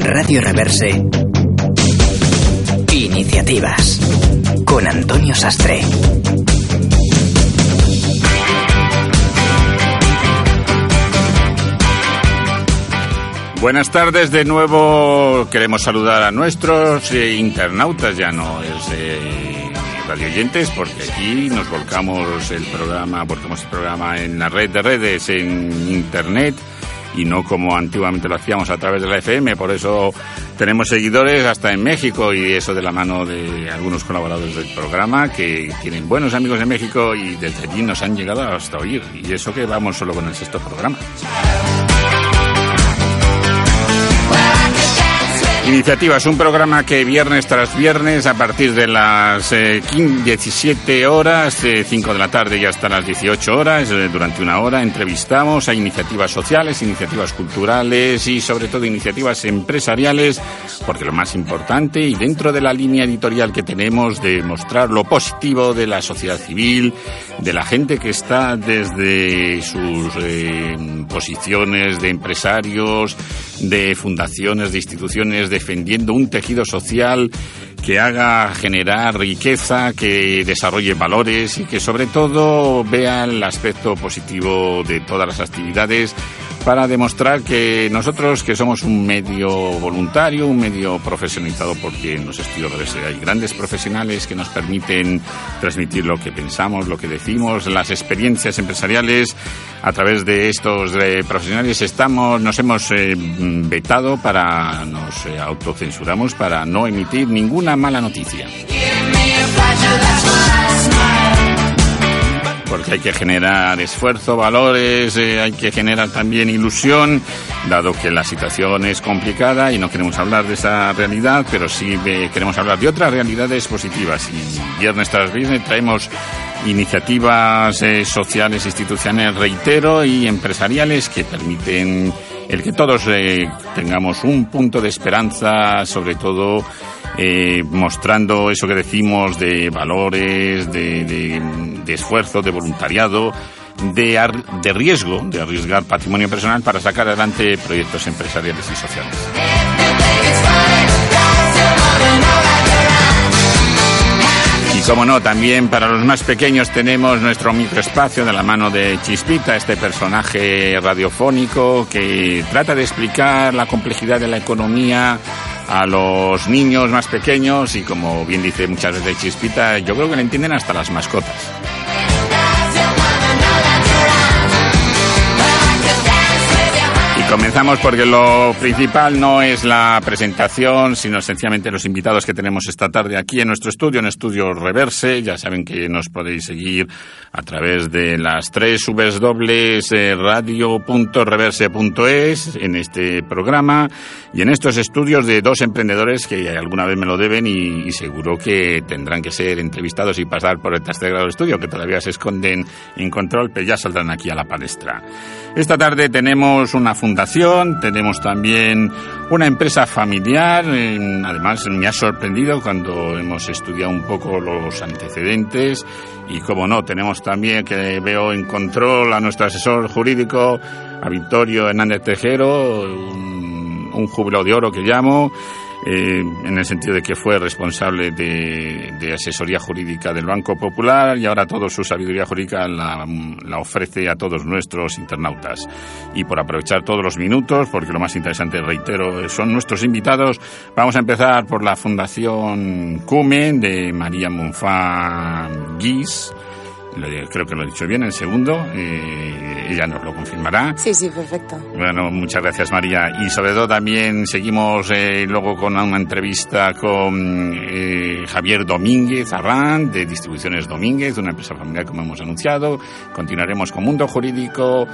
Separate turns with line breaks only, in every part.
Radio Reverse, Iniciativas con Antonio Sastre.
Buenas tardes de nuevo. Queremos saludar a nuestros eh, internautas, ya no es eh, radio oyentes, porque aquí nos volcamos el programa, volcamos el programa en la red de redes, en internet y no como antiguamente lo hacíamos a través de la FM. Por eso tenemos seguidores hasta en México y eso de la mano de algunos colaboradores del programa que tienen buenos amigos en México y desde allí nos han llegado hasta oír. Y eso que vamos solo con el sexto programa. Iniciativa es un programa que viernes tras viernes, a partir de las 17 eh, horas, 5 eh, de la tarde y hasta las 18 horas, eh, durante una hora, entrevistamos a iniciativas sociales, iniciativas culturales y sobre todo iniciativas empresariales, porque lo más importante y dentro de la línea editorial que tenemos de mostrar lo positivo de la sociedad civil, de la gente que está desde sus posiciones de empresarios, de fundaciones, de instituciones, defendiendo un tejido social que haga generar riqueza, que desarrolle valores y que sobre todo vea el aspecto positivo de todas las actividades para demostrar que nosotros, que somos un medio voluntario, un medio profesionalizado, porque en los estudios hay grandes profesionales que nos permiten transmitir lo que pensamos, lo que decimos, las experiencias empresariales, a través de estos eh, profesionales estamos, nos hemos eh, vetado para, nos eh, autocensuramos para no emitir ninguna mala noticia porque hay que generar esfuerzo, valores, eh, hay que generar también ilusión, dado que la situación es complicada y no queremos hablar de esa realidad, pero sí queremos hablar de otras realidades positivas. Y viernes tras viernes traemos iniciativas eh, sociales, institucionales, reitero, y empresariales que permiten el que todos eh, tengamos un punto de esperanza, sobre todo eh, mostrando eso que decimos de valores, de, esfuerzo, de voluntariado, de, de riesgo, de arriesgar patrimonio personal para sacar adelante proyectos empresariales y sociales. Y como no, también para los más pequeños tenemos nuestro microespacio de la mano de Chispita, este personaje radiofónico que trata de explicar la complejidad de la economía a los niños más pequeños y como bien dice muchas veces Chispita, yo creo que le entienden hasta las mascotas. Comenzamos porque lo principal no es la presentación, sino sencillamente los invitados que tenemos esta tarde aquí en nuestro estudio, en Estudio Reverse. Ya saben que nos podéis seguir a través de las tres eh, radio.reverse.es en este programa y en estos estudios de dos emprendedores que alguna vez me lo deben y, seguro que tendrán que ser entrevistados y pasar por el tercer grado de estudio, que todavía se esconden en control, pero ya saldrán aquí a la palestra. Esta tarde tenemos una fundación tenemos también una empresa familiar, además me ha sorprendido cuando hemos estudiado un poco los antecedentes y como no, tenemos también que veo en control a nuestro asesor jurídico, a Victorio Hernández Tejero, un, un jubilado de oro que llamo, eh, en el sentido de que fue responsable de, asesoría jurídica del Banco Popular y ahora toda su sabiduría jurídica la, ofrece a todos nuestros internautas. Y por aprovechar todos los minutos, porque lo más interesante, reitero, son nuestros invitados, vamos a empezar por la Fundación CUME de María Monfá Guis creo que lo he dicho bien, el segundo, eh, ella nos lo confirmará.
Sí, sí, perfecto.
Bueno, muchas gracias María. Y sobre todo también seguimos eh, luego con una entrevista con eh, Javier Domínguez Arrán, de Distribuciones Domínguez, una empresa familiar como hemos anunciado. Continuaremos con Mundo Jurídico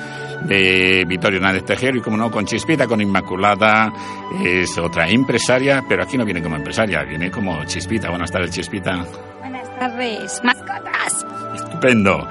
de Vittorio Hernández Tejero y como no, con Chispita, con Inmaculada, es otra empresaria, pero aquí no viene como empresaria, viene como Chispita. Buenas tardes, Chispita.
Buenas mascotas.
Estupendo.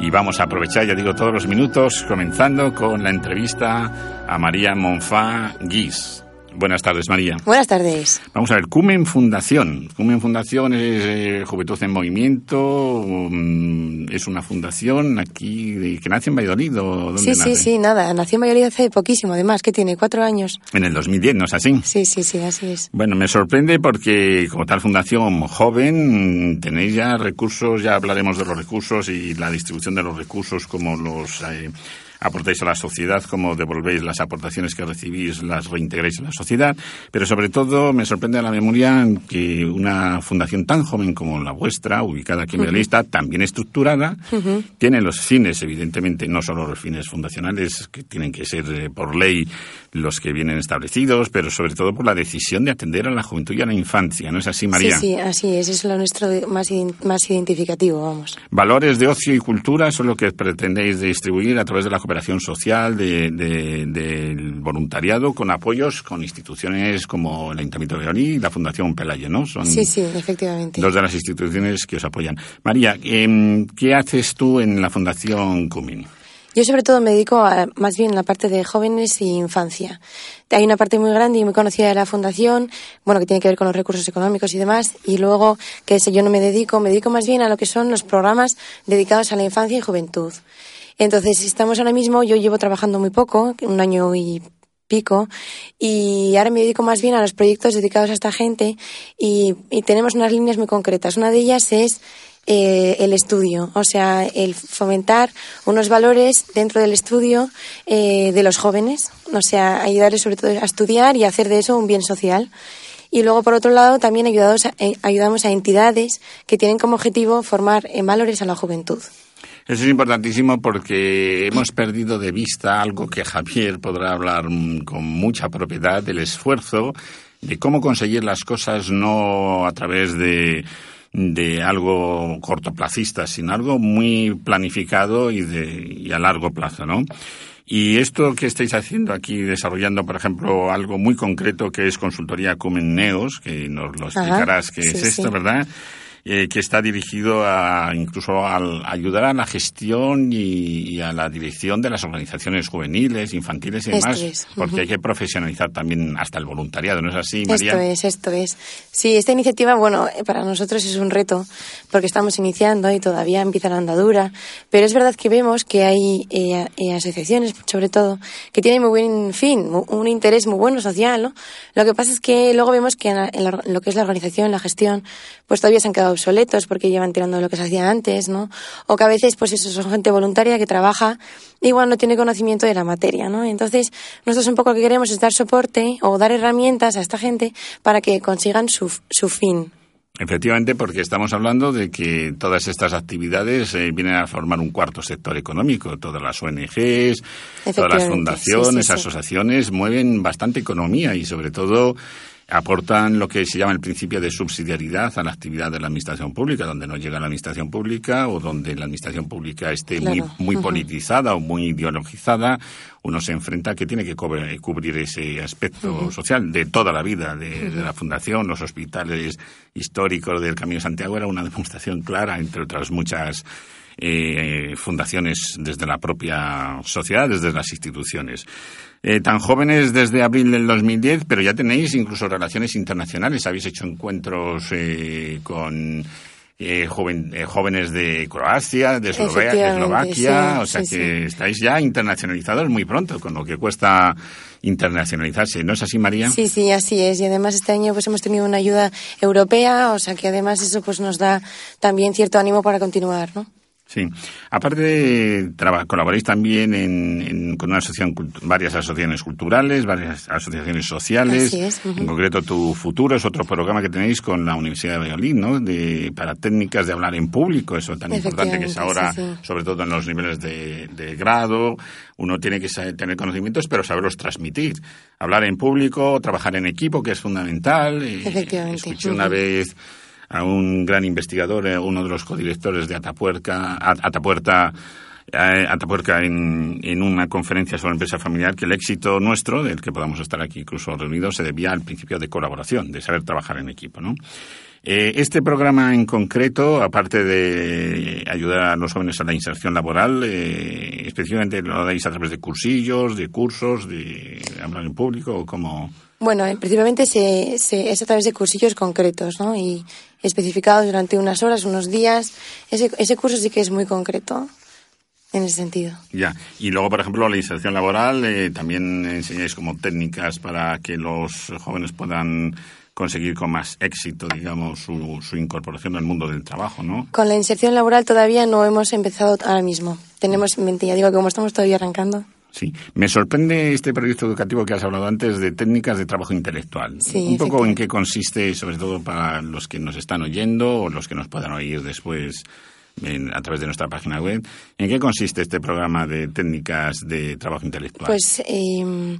Y vamos a aprovechar, ya digo, todos los minutos, comenzando con la entrevista a María Monfá Guis. Buenas tardes, María.
Buenas tardes.
Vamos a ver, Cumen Fundación. Cumen Fundación es eh, Juventud en Movimiento, um, es una fundación aquí de, que nace en Valladolid. ¿o dónde
Sí, sí, sí, nada. Nació en Valladolid hace poquísimo, además, que tiene cuatro años.
En el 2010, ¿no es así?
Sí, sí, sí, así es.
Bueno, me sorprende porque como tal fundación joven tenéis ya recursos, ya hablaremos de los recursos y la distribución de los recursos, como los eh, aportáis a la sociedad, cómo devolvéis las aportaciones que recibís, las reintegráis en la sociedad, pero sobre todo me sorprende a la memoria que una fundación tan joven como la vuestra, ubicada aquí en Valladolid, está tan bien estructurada, tiene los fines, evidentemente, no solo los fines fundacionales, que tienen que ser eh, por ley los que vienen establecidos, pero sobre todo por la decisión de atender a la juventud y a la infancia, ¿no es así, María?
Sí, sí, así es. Es lo nuestro más, más identificativo, vamos.
Valores de ocio y cultura son lo que pretendéis distribuir a través de la cooperación social, de- de- del voluntariado, con apoyos con instituciones como el Ayuntamiento de Valladolid y la Fundación Pelayo, ¿no? Son
Sí, sí, efectivamente.
dos de las instituciones que os apoyan. María, em, ¿qué haces tú en la Fundación Cumin?
Yo sobre todo me dedico a, más bien a la parte de jóvenes y infancia. Hay una parte muy grande y muy conocida de la fundación, bueno, que tiene que ver con los recursos económicos y demás, y luego que ese yo no me dedico, me dedico más bien a lo que son los programas dedicados a la infancia y juventud. Entonces, estamos ahora mismo, yo llevo trabajando muy poco, un año y pico, y ahora me dedico más bien a los proyectos dedicados a esta gente y, tenemos unas líneas muy concretas. Una de ellas es eh, el estudio, o sea, el fomentar unos valores dentro del estudio eh, de los jóvenes, o sea, ayudarles sobre todo a estudiar y hacer de eso un bien social. Y luego, por otro lado, también a- eh, ayudamos a entidades que tienen como objetivo formar en valores a la juventud.
Eso es importantísimo porque hemos perdido de vista algo que Javier podrá hablar mm, con mucha propiedad, del esfuerzo de cómo conseguir las cosas no a través de, de algo cortoplacista, sino algo muy planificado y, de, y a largo plazo, ¿no? Y esto que estáis haciendo aquí, desarrollando, por ejemplo, algo muy concreto que es consultoría Cumen Neos, que nos lo explicarás qué
sí,
es esto,
sí.
¿verdad? Eh, que está dirigido a incluso al ayudar a la gestión y, y a la dirección de las organizaciones juveniles, infantiles y demás,
es,
porque
ujú.
hay que profesionalizar también hasta el voluntariado, ¿no es así, María?
Esto es, esto es. Sí, esta iniciativa, bueno, eh, para nosotros es un reto porque estamos iniciando y todavía empieza la andadura, pero es verdad que vemos que hay eh, eh, asociaciones, sobre todo, que tienen muy buen fin, un interés muy bueno social, ¿no? Lo que pasa es que luego vemos que en, la- en la- en lo que es la organización, la gestión, pues todavía se han quedado obsoletos porque llevan tirando de lo que se hacía antes, ¿no? O que a veces, pues eso, son gente voluntaria que trabaja, igual no tiene conocimiento de la materia, ¿no? Entonces, nosotros un poco lo que queremos es dar soporte o dar herramientas a esta gente para que consigan su, su fin.
Efectivamente, porque estamos hablando de que todas estas actividades eh, vienen a formar un cuarto sector económico. Todas las ONGs, todas las fundaciones,
sí, sí, sí.
asociaciones mueven bastante economía y sobre todo aportan lo que se llama el principio de subsidiariedad a la actividad de la administración pública, donde no llega la administración pública o donde la administración pública esté muy,
Claro.
muy politizada o muy ideologizada, uno se enfrenta a que tiene que cubrir ese aspecto social de toda la vida, de, de la fundación, los hospitales históricos del Camino de Santiago, era una demostración clara, entre otras muchas eh, fundaciones desde la propia sociedad, desde las instituciones. Eh, tan jóvenes desde abril del 2010, pero ya tenéis incluso relaciones internacionales. Habéis hecho encuentros eh, con eh, joven- eh, jóvenes de Croacia, de Eslovaquia,
sí,
o sea
sí,
que
sí.
estáis ya internacionalizados muy pronto, con lo que cuesta internacionalizarse. ¿No es así, María?
Sí, sí, así es. Y además este año pues hemos tenido una ayuda europea, o sea que además eso pues nos da también cierto ánimo para continuar, ¿no?
Sí. Aparte, traba- colaboráis también en, en- con una asociación, varias asociaciones culturales, varias asociaciones sociales.
Así es.
En concreto, Tu Futuro es otro programa que tenéis con la Universidad de Valladolid, ¿no? De, para técnicas de hablar en público, eso tan importante que es ahora,
Efectivamente, sí, sí.
sobre todo en los niveles de, de grado. Uno tiene que saber- tener conocimientos, pero saberlos transmitir. Hablar en público, trabajar en equipo, que es fundamental. Eh,
Efectivamente,
Escuché una vez a un gran investigador, eh, uno de los codirectores de Atapuerca, Atapuerta, eh, Atapuerca en, en una conferencia sobre empresa familiar, que el éxito nuestro, del que podamos estar aquí incluso reunidos, se debía al principio de colaboración, de saber trabajar en equipo, ¿no? Eh, este programa en concreto, aparte de ayudar a los jóvenes a la inserción laboral, eh, específicamente lo dais a través de cursillos, de cursos, de hablar en público, como...
Bueno, eh, principalmente se, se, es a través de cursillos concretos, ¿no? Y especificados durante unas horas, unos días. Ese, ese curso sí que es muy concreto en ese sentido.
Ya, y luego, por ejemplo, la inserción laboral, eh, también enseñáis como técnicas para que los jóvenes puedan conseguir con más éxito, digamos, su, su incorporación al mundo del trabajo, ¿no?
Con la inserción laboral todavía no hemos empezado ahora mismo. Tenemos en mente, ya digo que como estamos todavía arrancando.
Sí, me sorprende este proyecto educativo que has hablado antes de técnicas de trabajo intelectual.
Sí,
Un poco en qué consiste, sobre todo para los que nos están oyendo o los que nos puedan oír después en- a través de nuestra página web. ¿En qué consiste este programa de técnicas de trabajo intelectual?
Pues eh,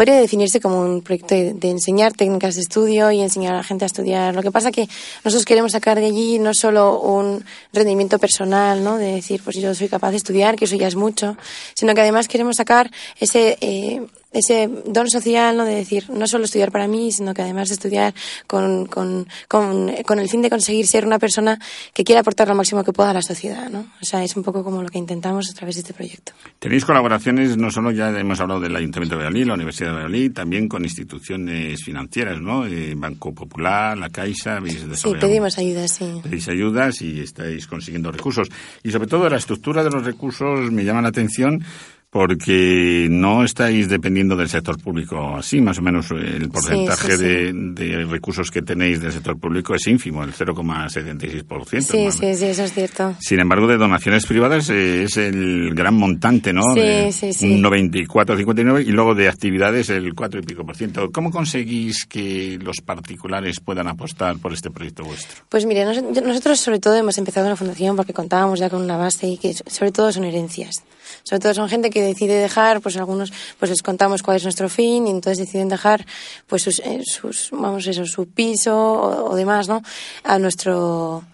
podría definirse como un proyecto de, enseñar técnicas de estudio y enseñar a la gente a estudiar. Lo que pasa que nosotros queremos sacar de allí no solo un rendimiento personal, ¿no? De decir, pues yo soy capaz de estudiar, que eso ya es mucho, sino que además queremos sacar ese eh, ese don social, ¿no? De decir, no solo estudiar para mí, sino que además de estudiar con, con, con, con el fin de conseguir ser una persona que quiera aportar lo máximo que pueda a la sociedad, ¿no? O sea, es un poco como lo que intentamos a través de este proyecto.
Tenéis colaboraciones, no solo ya hemos hablado del Ayuntamiento de Valladolid, la Universidad de Valladolid, también con instituciones financieras, ¿no? Eh, Banco Popular, la Caixa, habéis
Sí, pedimos ayuda, sí.
pedís ayudas y estáis consiguiendo recursos. Y sobre todo la estructura de los recursos me llama la atención porque no estáis dependiendo del sector público así, más o menos el porcentaje
sí, sí.
De, de recursos que tenéis del sector público es ínfimo, el 0,76%.
Sí,
más
sí, sí, eso es cierto.
Sin embargo, de donaciones privadas eh, es el gran montante, ¿no?
Sí, sí, sí.
Un 94, 59 y luego de actividades el 4 y pico por ciento. ¿Cómo conseguís que los particulares puedan apostar por este proyecto vuestro?
Pues mire, nos- nosotros sobre todo hemos empezado una fundación porque contábamos ya con una base y que sobre todo son herencias. Sobre todo son gente que decide dejar, pues algunos, pues les contamos cuál es nuestro fin y entonces deciden dejar, pues sus, eh, sus vamos eso, su piso o, o demás, ¿no? A nuestro,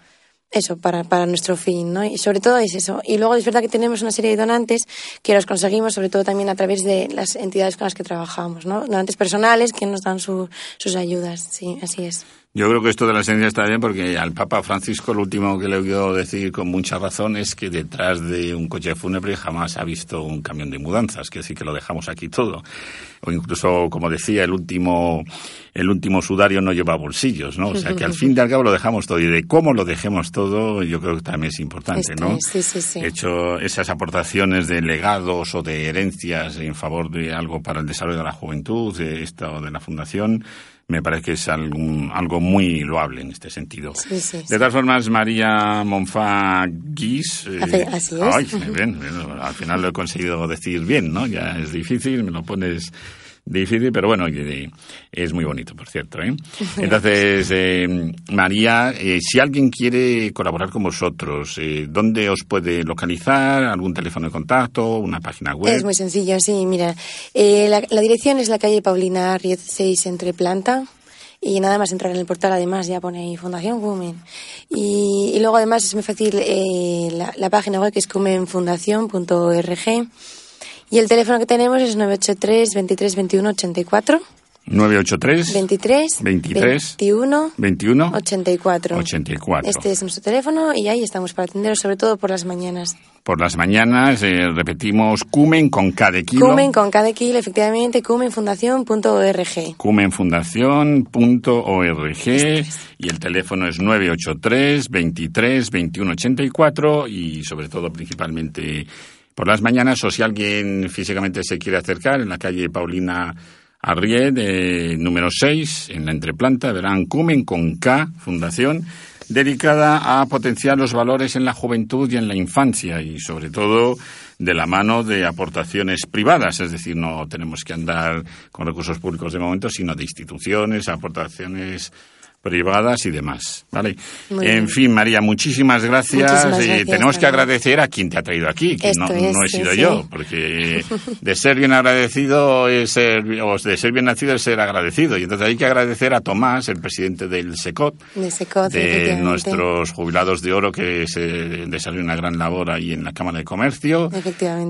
eso, para, para nuestro fin, ¿no? Y sobre todo es eso. Y luego es verdad que tenemos una serie de donantes que los conseguimos sobre todo también a través de las entidades con las que trabajamos, ¿no? Donantes personales que nos dan su- sus ayudas, sí, así es.
Yo creo que esto de la esencia está bien porque al Papa Francisco lo último que le oído decir con mucha razón es que detrás de un coche fúnebre jamás ha visto un camión de mudanzas, que decir que lo dejamos aquí todo. O incluso, como decía, el último, el último sudario no lleva bolsillos, ¿no? O sea que al fin y al cabo lo dejamos todo. Y de cómo lo dejemos todo, yo creo que también es importante, ¿no?
sí, sí, sí.
He hecho esas aportaciones de legados o de herencias en favor de algo para el desarrollo de la juventud, de esto de la fundación, me parece que es algún- algo muy loable en este sentido.
Sí, sí,
de
sí.
todas formas, María Monfá Guis. eh,
así es.
ay, bien, bien, al final lo he conseguido decir bien, ¿no? Ya es difícil, me lo pones difícil, pero bueno, es muy bonito, por cierto. ¿eh? Entonces, eh, María, eh, si alguien quiere colaborar con vosotros, eh, ¿dónde os puede localizar? ¿Algún teléfono de contacto? ¿Una página web?
Es muy sencillo, sí, mira. eh, la, dirección es la calle Paulina Riez 6 entre planta. Y nada más entrar en el portal, además, ya pone Fundación Cumen. Y, y luego, además, es muy fácil la, la página web que es cumenfundación.org. Y el teléfono que tenemos es 983 23 21 84.
983
23
23
21
21
84.
84.
Este es nuestro teléfono y ahí estamos para atenderos, sobre todo por las mañanas.
Por las mañanas eh, repetimos Cumen con de kilo.
Cumen con cada kilo, efectivamente, cumenfundación.org.
cumenfundación.org y el teléfono es 983 23 21 84 y sobre todo principalmente por las mañanas o si alguien físicamente se quiere acercar en la calle Paulina Arried, eh, número 6, en la entreplanta, verán Cumen con K, Fundación, dedicada a potenciar los valores en la juventud y en la infancia y sobre todo de la mano de aportaciones privadas, es decir, no tenemos que andar con recursos públicos de momento, sino de instituciones, aportaciones privadas y demás, ¿vale?
Muy
en
bien.
fin, María, muchísimas gracias.
Muchísimas
Eh, tenemos que agradecer a quien te ha traído aquí, que
Esto
no,
es,
no he sido
sí.
yo, porque de ser bien agradecido es ser, o de ser bien nacido es ser agradecido. Y entonces hay que agradecer a Tomás, el presidente del SECOT,
De Secot,
de
efectivamente.
nuestros jubilados de oro que se desarrolla una gran labor ahí en la Cámara de Comercio,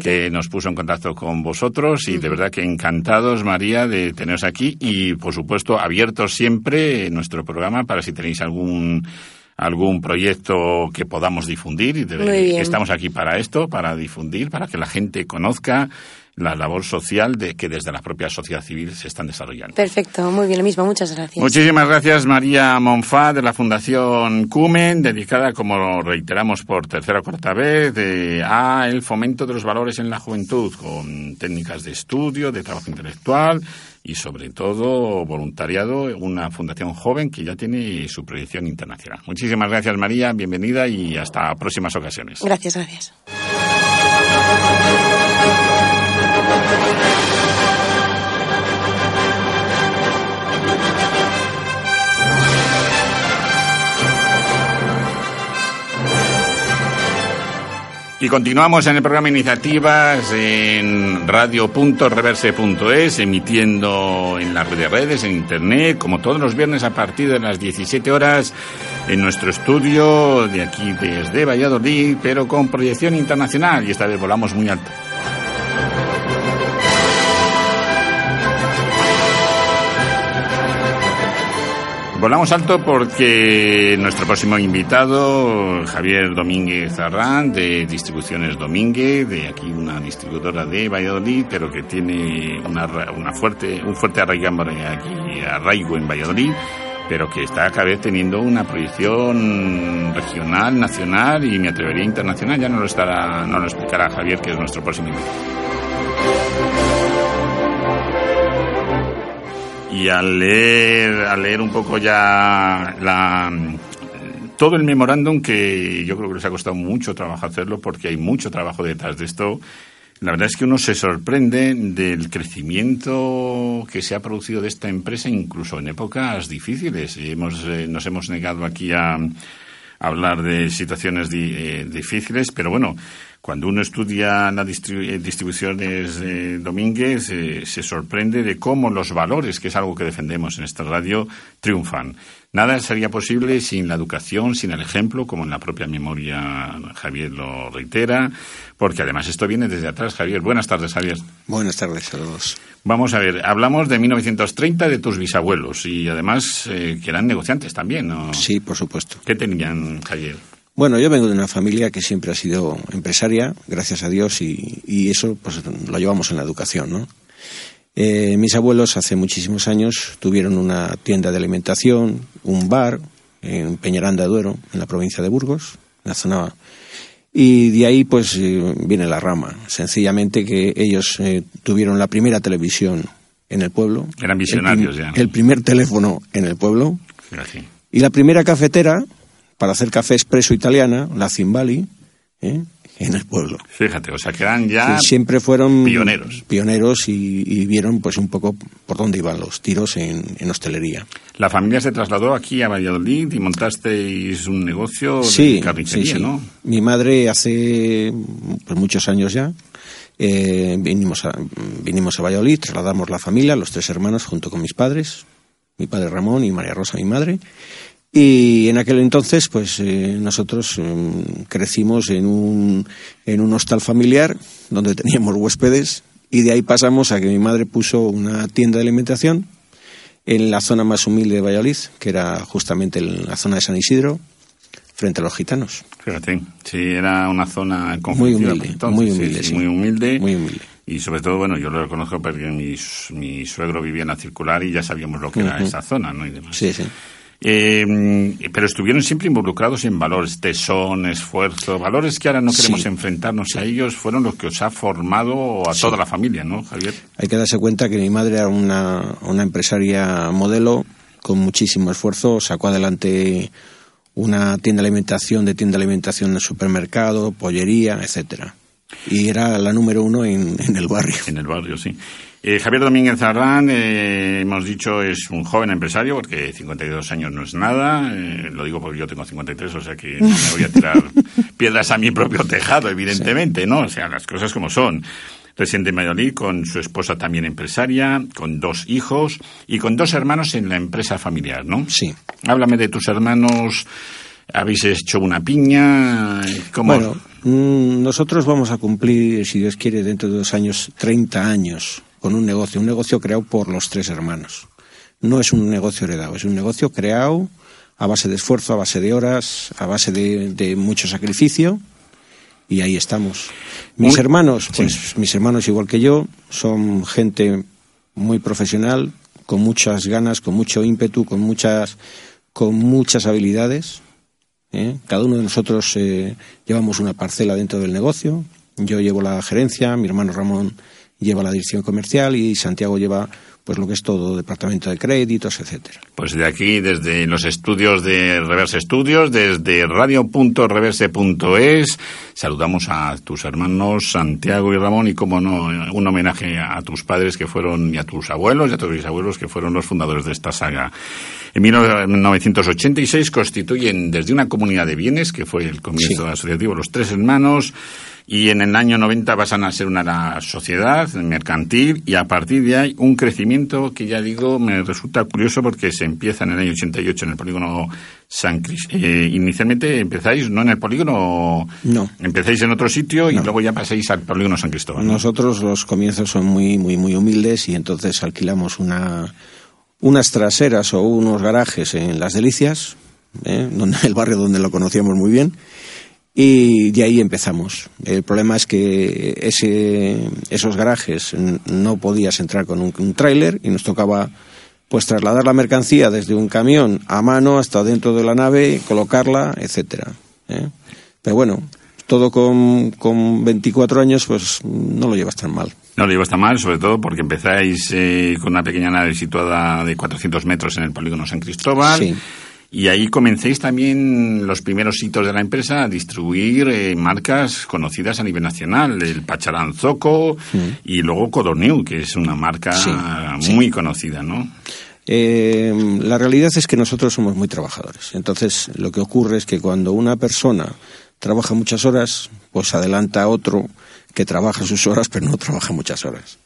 que nos puso en contacto con vosotros y de verdad que encantados, María, de teneros aquí y, por supuesto, abiertos siempre nuestro programa para si tenéis algún algún proyecto que podamos difundir y de- estamos aquí para esto, para difundir, para que la gente conozca la labor social de que desde la propia sociedad civil se están desarrollando.
Perfecto, muy bien, lo mismo, muchas gracias.
Muchísimas gracias María Monfá de la Fundación Cumen, dedicada, como reiteramos por tercera o cuarta vez, a el fomento de los valores en la juventud, con técnicas de estudio, de trabajo intelectual y sobre todo voluntariado, una fundación joven que ya tiene su proyección internacional. Muchísimas gracias María, bienvenida y hasta próximas ocasiones.
Gracias, gracias.
Y continuamos en el programa Iniciativas en radio.reverse.es, emitiendo en las redes, en internet, como todos los viernes a partir de las 17 horas en nuestro estudio de aquí desde Valladolid, pero con proyección internacional y esta vez volamos muy alto. Volamos alto porque nuestro próximo invitado, Javier Domínguez Arrán, de Distribuciones Domínguez, de aquí una distribuidora de Valladolid, pero que tiene una, una fuerte, un fuerte arraigambre aquí, arraigo en Valladolid, pero que está cada vez teniendo una proyección regional, nacional y me atrevería internacional. Ya no lo estará, no lo explicará Javier, que es nuestro próximo invitado. Y al leer, al leer un poco ya la, todo el memorándum que yo creo que les ha costado mucho trabajo hacerlo porque hay mucho trabajo detrás de esto. La verdad es que uno se sorprende del crecimiento que se ha producido de esta empresa incluso en épocas difíciles. Hemos, eh, nos hemos negado aquí a, hablar de situaciones eh, difíciles, pero bueno, cuando uno estudia las eh, distribuciones de Domínguez, eh, se sorprende de cómo los valores, que es algo que defendemos en esta radio, triunfan. Nada sería posible sin la educación, sin el ejemplo, como en la propia memoria Javier lo reitera, porque además esto viene desde atrás, Javier. Buenas tardes, Javier.
Buenas tardes a todos.
Vamos a ver, hablamos de 1930 de tus bisabuelos y además eh, que eran negociantes también, ¿no?
Sí, por supuesto.
¿Qué tenían, Javier?
Bueno, yo vengo de una familia que siempre ha sido empresaria, gracias a Dios, y, eso pues lo llevamos en la educación, ¿no? Eh, mis abuelos hace muchísimos años tuvieron una tienda de alimentación, un bar en Peñaranda de Duero, en la provincia de Burgos, en la zona y de ahí pues eh, viene la rama. Sencillamente que ellos eh, tuvieron la primera televisión en el pueblo.
Eran visionarios
el,
ya.
El primer teléfono en el pueblo. Y la primera cafetera para hacer café expreso italiana, la Zimbali, ¿eh? en el pueblo.
Fíjate, o sea que eran ya
siempre fueron
pioneros,
pioneros y, vieron pues un poco por dónde iban los tiros en, hostelería.
La familia se trasladó aquí a Valladolid y montasteis un negocio de carnicería, sí, ¿no?
Mi madre hace pues, muchos años ya eh, vinimos a vinimos a Valladolid, trasladamos la familia, los tres hermanos junto con mis padres, mi padre Ramón y María Rosa, mi madre. Y en aquel entonces, pues eh, nosotros em, crecimos en un, en un hostal familiar donde teníamos huéspedes y de ahí pasamos a que mi madre puso una tienda de alimentación en la zona más humilde de Valladolid, que era justamente en la zona de San Isidro, frente a los gitanos.
Fíjate, sí, era una zona
muy humilde, muy humilde,
muy humilde,
muy humilde.
Y sobre todo, bueno, yo lo reconozco porque mi, mi suegro vivía en la circular y ya sabíamos lo que era esa zona, ¿no? Y demás.
Sí, sí.
Eh, pero estuvieron siempre involucrados en valores, tesón, esfuerzo, valores que ahora no queremos enfrentarnos a ellos, fueron los que os ha formado a toda la familia, ¿no, Javier?
Hay que darse cuenta que mi madre era una, una empresaria modelo con muchísimo esfuerzo, sacó adelante una tienda de alimentación, de tienda de alimentación en supermercado, pollería, etcétera. Y era la número uno en, en el barrio.
En el barrio, sí. Eh, Javier Domínguez Zardán, eh, hemos dicho, es un joven empresario, porque 52 años no es nada. Eh, lo digo porque yo tengo 53, o sea que no me voy a tirar piedras a mi propio tejado, evidentemente, ¿no? O sea, las cosas como son. Residente en Valladolid, con su esposa también empresaria, con dos hijos y con dos hermanos en la empresa familiar, ¿no?
Sí.
Háblame de tus hermanos. ¿Habéis hecho una piña? ¿Cómo?
Bueno, mm, nosotros vamos a cumplir, si Dios quiere, dentro de dos años, 30 años con un negocio, un negocio creado por los tres hermanos. No es un negocio heredado, es un negocio creado a base de esfuerzo, a base de horas, a base de, mucho sacrificio y ahí estamos. Mis hermanos, pues mis hermanos igual que yo, son gente muy profesional, con muchas ganas, con mucho ímpetu, con muchas, con muchas habilidades. ¿eh? Cada uno de nosotros eh, llevamos una parcela dentro del negocio. Yo llevo la gerencia, mi hermano Ramón lleva la dirección comercial y Santiago lleva pues lo que es todo, departamento de créditos, etcétera.
Pues de aquí, desde los estudios de Reverse Estudios, desde radio.reverse.es, saludamos a tus hermanos Santiago y Ramón y, como no, un homenaje a tus padres que fueron, y a tus abuelos y a tus bisabuelos que fueron los fundadores de esta saga. En 1986 constituyen desde una comunidad de bienes, que fue el comienzo asociativo, los tres hermanos, y en el año 90 pasan a ser una sociedad mercantil y a partir de ahí un crecimiento que ya digo me resulta curioso porque se empieza en el año 88 en el polígono San Cristóbal. Eh, inicialmente empezáis no en el polígono,
no.
Empezáis en otro sitio y luego ya pasáis al polígono San Cristóbal.
Nosotros los comienzos son muy muy muy humildes y entonces alquilamos una unas traseras o unos garajes en Las Delicias, ¿eh? donde, el barrio donde lo conocíamos muy bien y de ahí empezamos. El problema es que ese, esos garajes no podías entrar con un, tráiler y nos tocaba pues trasladar la mercancía desde un camión a mano hasta dentro de la nave, colocarla, etcétera. ¿eh? Pero bueno, todo con, con 24 años, pues no lo llevas tan mal.
No lo llevas tan mal, sobre todo porque empezáis eh, con una pequeña nave situada de 400 metros en el polígono San Cristóbal. Sí y ahí comencéis también los primeros hitos de la empresa a distribuir eh, marcas conocidas a nivel nacional, el Pacharanzoco y luego Codorniu, que es una marca muy conocida, ¿no?
Eh, la realidad es que nosotros somos muy trabajadores. Entonces, lo que ocurre es que cuando una persona trabaja muchas horas, pues adelanta a otro que trabaja sus horas, pero no trabaja muchas horas.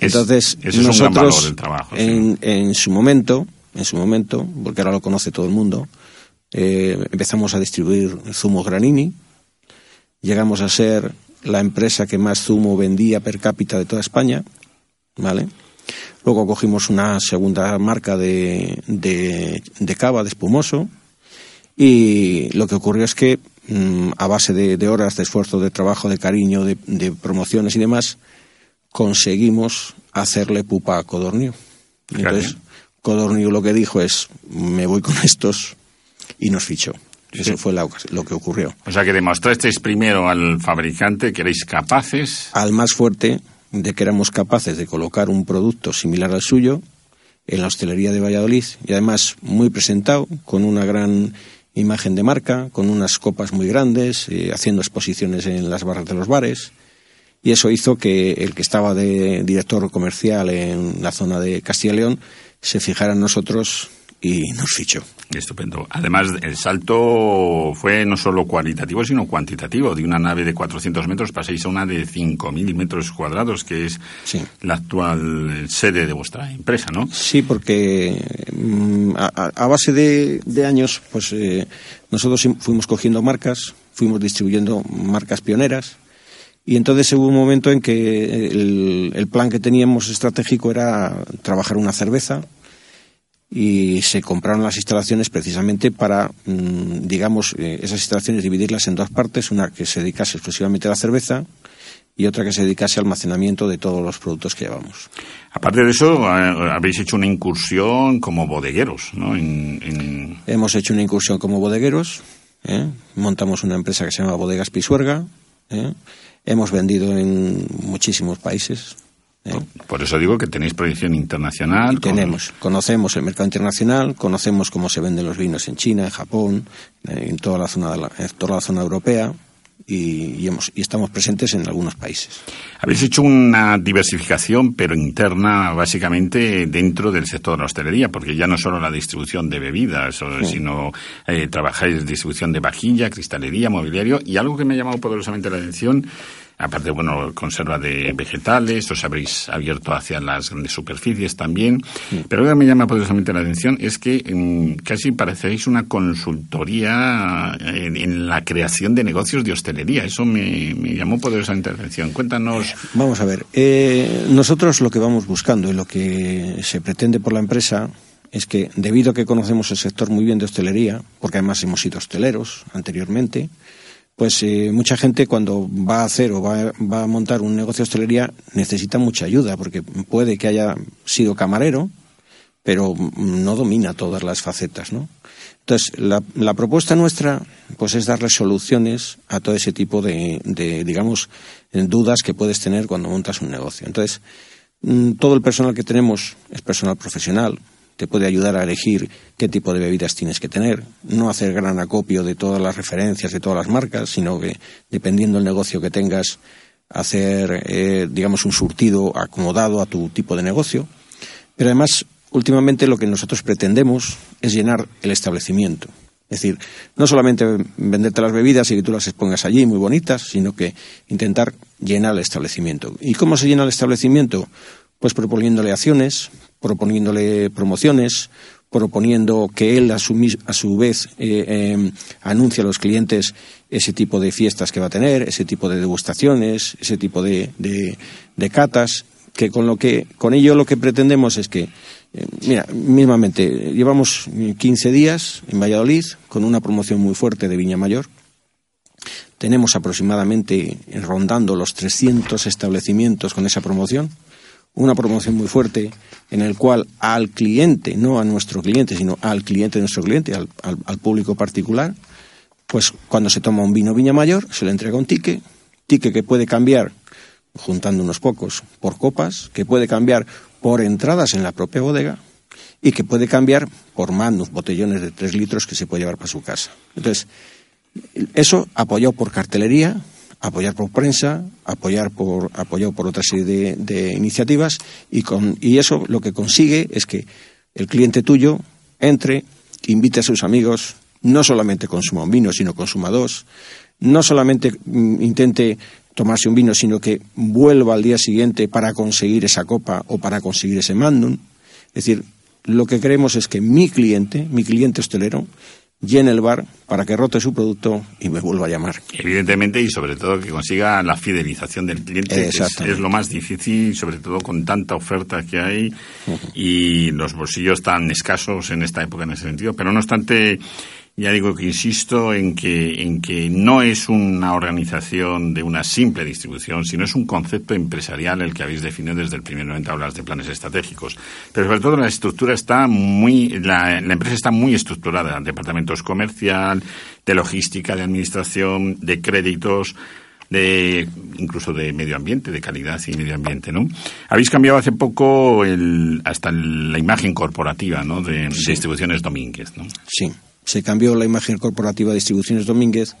Entonces, nosotros, en, en su momento, en su momento, porque ahora lo conoce todo el mundo. Eh, empezamos a distribuir zumo granini. Llegamos a ser la empresa que más zumo vendía per cápita de toda España. ¿Vale? Luego cogimos una segunda marca de, de, cava, de espumoso. Y lo que ocurrió es que, mm, a base de, horas de esfuerzo, de trabajo, de cariño, de, promociones y demás, conseguimos hacerle pupa a Codornio. Entonces, Codorniu lo que dijo es, me voy con estos y nos fichó. Eso fue lo que ocurrió.
O sea que demostrasteis primero al fabricante que erais capaces.
Al más fuerte de que éramos capaces de colocar un producto similar al suyo en la hostelería de Valladolid y además muy presentado, con una gran imagen de marca, con unas copas muy grandes, eh, haciendo exposiciones en las barras de los bares. Y eso hizo que el que estaba de director comercial en la zona de Castilla y León se fijara en nosotros y nos fichó.
Estupendo. Además, el salto fue no solo cualitativo, sino cuantitativo. De una nave de 400 metros pasáis a una de 5.000 metros cuadrados, que es la actual sede de vuestra empresa, ¿no?
Sí, porque mm, a, base de, años, pues eh, nosotros fuimos cogiendo marcas, fuimos distribuyendo marcas pioneras, y entonces hubo un momento en que el, plan que teníamos estratégico era trabajar una cerveza y se compraron las instalaciones precisamente para, mm, digamos, eh, esas instalaciones dividirlas en dos partes, una que se dedicase exclusivamente a la cerveza y otra que se dedicase al almacenamiento de todos los productos que llevamos.
Aparte de eso, eh, habéis hecho una incursión como bodegueros, ¿no?
Hemos hecho una incursión como bodegueros, ¿eh? montamos una empresa que se llama Bodegas Pisuerga, ¿eh? Hemos vendido en muchísimos países.
¿eh? Por eso digo que tenéis proyección internacional.
Tenemos, conocemos el mercado internacional, conocemos cómo se venden los vinos en China, en Japón, en toda la zona, de la, en toda la zona europea y, estamos presentes en algunos países.
Habéis hecho una diversificación, pero interna, básicamente dentro del sector de la hostelería, porque ya no solo la distribución de bebidas, sino eh, trabajáis distribución de vajilla, cristalería, mobiliario, y algo que me ha llamado poderosamente la atención Aparte, bueno, conserva de vegetales, os habréis abierto hacia las grandes superficies también. Pero lo que me llama poderosamente la atención es que mm, casi parecéis una consultoría en, la creación de negocios de hostelería. Eso me, llamó poderosamente la atención. Cuéntanos.
Vamos a ver. Eh, nosotros lo que vamos buscando y lo que se pretende por la empresa es que, debido a que conocemos el sector muy bien de hostelería, porque además hemos sido hosteleros anteriormente, pues eh, mucha gente cuando va a hacer o va, a montar un negocio de hostelería necesita mucha ayuda, porque puede que haya sido camarero, pero no domina todas las facetas, ¿no? Entonces, la, la propuesta nuestra, pues es darle soluciones a todo ese tipo de, de, digamos, dudas que puedes tener cuando montas un negocio. Entonces, mm, todo el personal que tenemos es personal profesional, te puede ayudar a elegir qué tipo de bebidas tienes que tener, no hacer gran acopio de todas las referencias, de todas las marcas, sino que dependiendo del negocio que tengas, hacer, eh, digamos, un surtido acomodado a tu tipo de negocio. Pero además, últimamente lo que nosotros pretendemos es llenar el establecimiento. Es decir, no solamente venderte las bebidas y que tú las expongas allí muy bonitas, sino que intentar llenar el establecimiento. ¿Y cómo se llena el establecimiento? Pues proponiéndole acciones, proponiéndole promociones, proponiendo que él a su, a su vez eh, eh, anuncie a los clientes ese tipo de fiestas que va a tener, ese tipo de degustaciones, ese tipo de, de, de catas, que con lo que con ello lo que pretendemos es que eh, mira, mismamente llevamos 15 días en Valladolid con una promoción muy fuerte de Viña Mayor. Tenemos aproximadamente rondando los 300 establecimientos con esa promoción una promoción muy fuerte en el cual al cliente, no a nuestro cliente, sino al cliente de nuestro cliente, al, al, público particular, pues cuando se toma un vino Viña Mayor se le entrega un ticket, ticket que puede cambiar, juntando unos pocos, por copas, que puede cambiar por entradas en la propia bodega y que puede cambiar por manos, botellones de tres litros que se puede llevar para su casa. Entonces, eso apoyado por cartelería, apoyar por prensa, apoyar por, apoyado por otra serie de, iniciativas y, con, y eso lo que consigue es que el cliente tuyo entre, invite a sus amigos, no solamente consuma un vino, sino consuma dos, no solamente mm, intente tomarse un vino, sino que vuelva al día siguiente para conseguir esa copa o para conseguir ese mandum. Es decir, lo que queremos es que mi cliente, mi cliente hostelero, llene el bar para que rote su producto y me vuelva a llamar.
Evidentemente, y sobre todo que consiga la fidelización del cliente, es, es, lo más difícil, sobre todo con tanta oferta que hay y los bolsillos tan escasos en esta época en ese sentido. Pero no obstante, ya digo que insisto en que, en que no es una organización de una simple distribución, sino es un concepto empresarial el que habéis definido desde el primer momento hablas de planes estratégicos. Pero sobre todo la estructura está muy, la, la empresa está muy estructurada, departamentos comercial, de logística, de administración, de créditos, de incluso de medio ambiente, de calidad y medio ambiente, ¿no? Habéis cambiado hace poco el, hasta la imagen corporativa, ¿no? De,
sí.
de distribuciones Domínguez, ¿no?
Sí se cambió la imagen corporativa de Distribuciones Domínguez,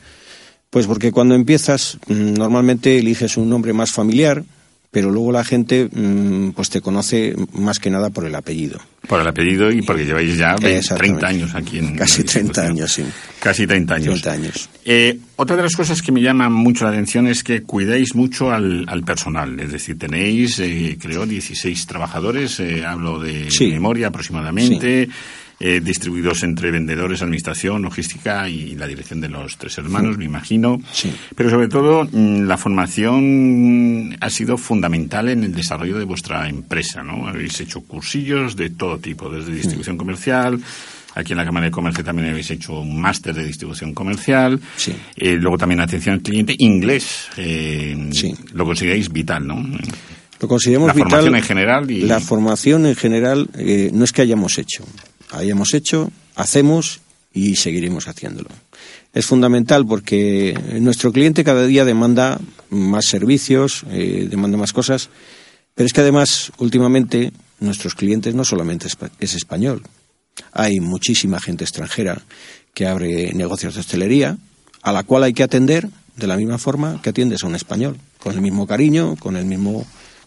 pues porque cuando empiezas mm, normalmente eliges un nombre más familiar, pero luego la gente mm, pues te conoce más que nada por el apellido.
Por el apellido y porque lleváis ya 20, 30 años aquí en
Casi 30 años, sí.
Casi 30 años.
30 años.
Eh, otra de las cosas que me llama mucho la atención es que cuidáis mucho al, al personal. Es decir, tenéis, eh, creo, 16 trabajadores, eh, hablo de
sí.
memoria aproximadamente.
Sí
eh, distribuidos entre vendedores, administración, logística y la dirección de los tres hermanos, sí. me imagino.
Sí.
Pero sobre todo, mm, la formación ha sido fundamental en el desarrollo de vuestra empresa, ¿no? Habéis hecho cursillos de todo tipo, desde distribución comercial, Aquí en la Cámara de Comercio también habéis hecho un máster de distribución comercial.
Sí.
Eh, luego también atención al cliente. Inglés. Eh,
sí.
Lo consideráis vital, ¿no?
Lo consideramos
la
vital.
formación en general. Y...
La formación en general eh, no es que hayamos hecho hayamos hecho, hacemos y seguiremos haciéndolo. Es fundamental porque nuestro cliente cada día demanda más servicios, eh, demanda más cosas, pero es que además últimamente nuestros clientes no solamente es español, hay muchísima gente extranjera que abre negocios de hostelería, a la cual hay que atender de la misma forma que atiendes a un español, con el mismo cariño, con el mismo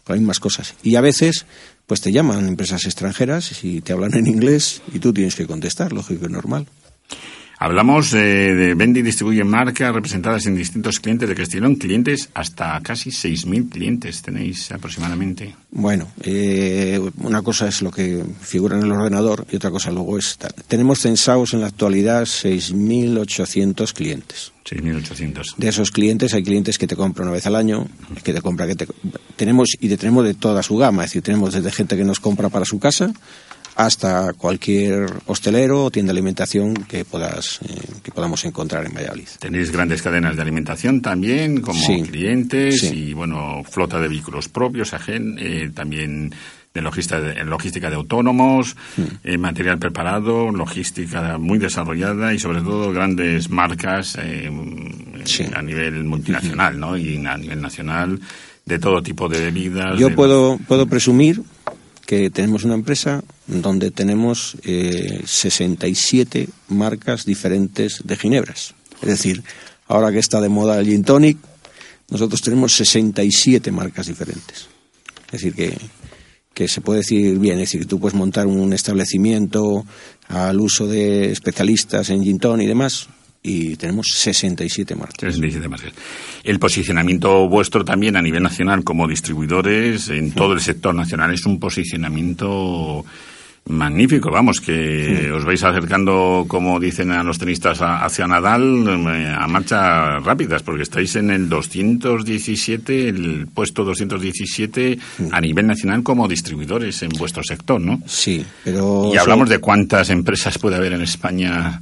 con las mismas cosas. Y a veces pues te llaman empresas extranjeras y te hablan en inglés y tú tienes que contestar, lógico y normal.
Hablamos eh, de vende y distribuye marcas representadas en distintos clientes de Castellón, clientes hasta casi 6.000 clientes tenéis aproximadamente.
Bueno, eh, una cosa es lo que figura en el ordenador y otra cosa luego es... Tenemos censados en la actualidad 6.800 clientes.
6.800.
De esos clientes hay clientes que te compran una vez al año, que te compra, que te... Tenemos y te tenemos de toda su gama, es decir, tenemos desde gente que nos compra para su casa hasta cualquier hostelero o tienda de alimentación que puedas eh, que podamos encontrar en Valladolid.
Tenéis grandes cadenas de alimentación también como clientes y bueno flota de vehículos propios, agen, eh, también de logística de, logística de autónomos, eh, material preparado, logística muy desarrollada y sobre todo grandes marcas a nivel multinacional, ¿no? Y a nivel nacional de todo tipo de bebidas.
Yo puedo puedo presumir que tenemos una empresa donde tenemos eh, 67 marcas diferentes de ginebras. Es decir, ahora que está de moda el gin tonic, nosotros tenemos 67 marcas diferentes. Es decir, que, que se puede decir bien, es decir, tú puedes montar un establecimiento al uso de especialistas en gin tonic y demás, y tenemos 67 marcas.
67 marcas. El posicionamiento vuestro también a nivel nacional como distribuidores en todo el sector nacional es un posicionamiento magnífico, vamos, que os vais acercando, como dicen a los tenistas, hacia Nadal eh, a marchas rápidas, porque estáis en el 217, el puesto 217 a nivel nacional como distribuidores en vuestro sector, ¿no?
Sí, pero...
Y hablamos de cuántas empresas puede haber en España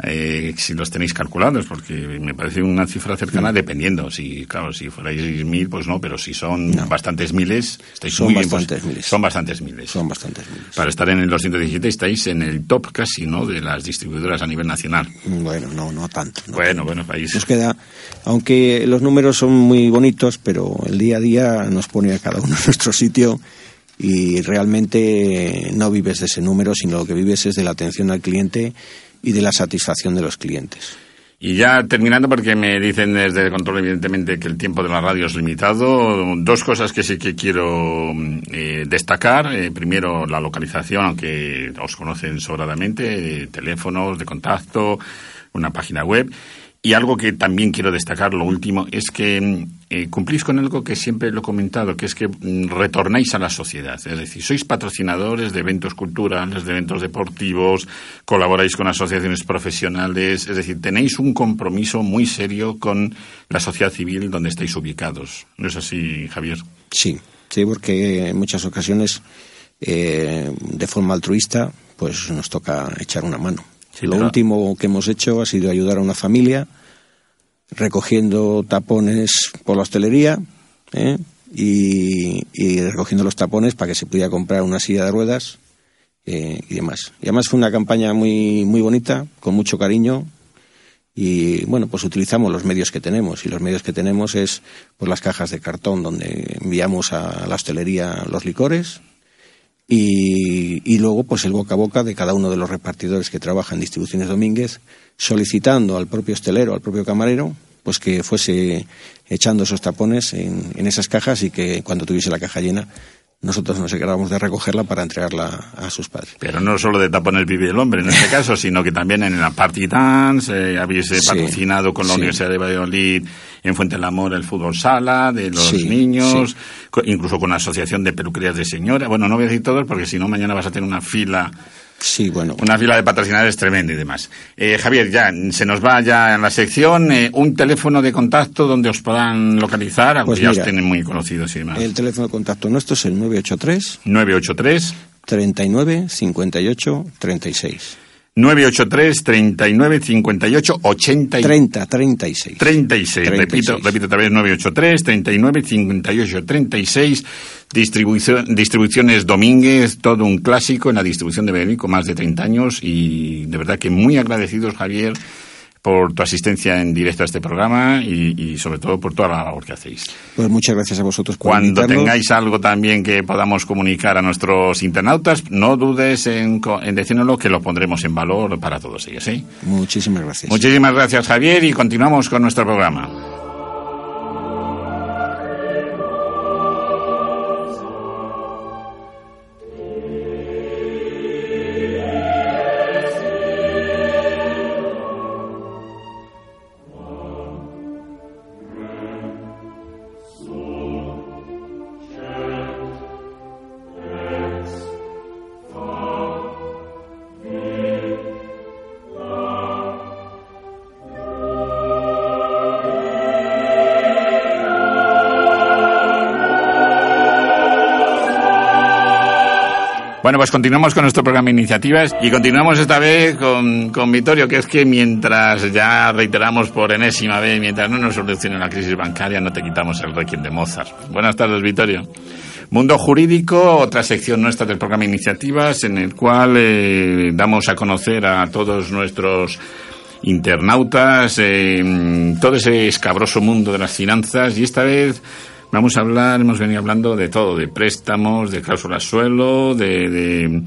eh, si los tenéis calculados, porque me parece una cifra cercana, dependiendo. Si, claro, si fuerais mil, pues no, pero si son bastantes miles, estáis
son
muy
bastantes
bien,
miles.
Son bastantes miles.
Son bastantes miles.
Para estar en el 217 estáis en el top casi, ¿no?, de las distribuidoras a nivel nacional.
Bueno, no, no tanto.
bueno, bueno, país.
Nos queda, aunque los números son muy bonitos, pero el día a día nos pone a cada uno en nuestro sitio y realmente no vives de ese número, sino lo que vives es de la atención al cliente y de la satisfacción de los clientes.
Y ya terminando, porque me dicen desde el control, evidentemente, que el tiempo de la radio es limitado, dos cosas que sí que quiero eh, destacar. Eh, primero, la localización, aunque os conocen sobradamente, teléfonos de contacto, una página web. Y algo que también quiero destacar, lo último, es que mm, eh, cumplís con algo que siempre lo he comentado, que es que mm, retornáis a la sociedad. Es decir, sois patrocinadores de eventos culturales, de eventos deportivos, colaboráis con asociaciones profesionales, es decir, tenéis un compromiso muy serio con la sociedad civil donde estáis ubicados. ¿No es así, Javier?
Sí, sí, porque en muchas ocasiones, eh, de forma altruista, pues nos toca echar una mano. Lo último que hemos hecho ha sido ayudar a una familia recogiendo tapones por la hostelería ¿eh? y, recogiendo los tapones para que se pudiera comprar una silla de ruedas eh, y demás. Y además fue una campaña muy, muy bonita, con mucho cariño. Y bueno, pues utilizamos los medios que tenemos. Y los medios que tenemos es pues, las cajas de cartón donde enviamos a la hostelería los licores, y, luego pues el boca a boca de cada uno de los repartidores que trabajan en distribuciones Domínguez solicitando al propio hostelero, al propio camarero, pues que fuese echando esos tapones en, en esas cajas y que cuando tuviese la caja llena nosotros nos encargamos de recogerla para entregarla a sus padres.
Pero no solo de tapones vive el hombre en este caso, sino que también en la Party Dance eh, habéis eh, patrocinado con la Universidad de Valladolid en Fuente del Amor el fútbol sala de los niños, incluso con la Asociación de Peluquerías de Señora. Bueno, no voy a decir todos porque si no mañana vas a tener una fila
Sí, bueno.
Una fila de patrocinadores tremenda y demás. Eh, Javier, ya se nos va ya en la sección eh, un teléfono de contacto donde os puedan localizar, aunque pues ya os tienen muy conocidos y demás.
El teléfono de contacto nuestro es el 983
983
39 58 36.
983 39 58 80
30 36
36, repito repito otra vez 983 39 58 36 distribución, distribuciones Domínguez todo un clásico en la distribución de Belén con más de 30 años y de verdad que muy agradecidos Javier por tu asistencia en directo a este programa y, sobre todo por toda la labor que hacéis.
Pues muchas gracias a vosotros
por Cuando tengáis algo también que podamos comunicar a nuestros internautas, no dudes en, en decírnoslo que lo pondremos en valor para todos ellos. ¿sí?
Muchísimas gracias.
Muchísimas gracias Javier y continuamos con nuestro programa. Bueno, pues continuamos con nuestro programa de iniciativas y continuamos esta vez con, con Vittorio, que es que mientras ya reiteramos por enésima vez, mientras no nos solucione la crisis bancaria, no te quitamos el requiem de Mozart. Buenas tardes, Vittorio. Mundo Jurídico, otra sección nuestra del programa Iniciativas, en el cual eh, damos a conocer a todos nuestros internautas eh, todo ese escabroso mundo de las finanzas y esta vez vamos a hablar, hemos venido hablando de todo, de préstamos, de cláusulas suelo, de,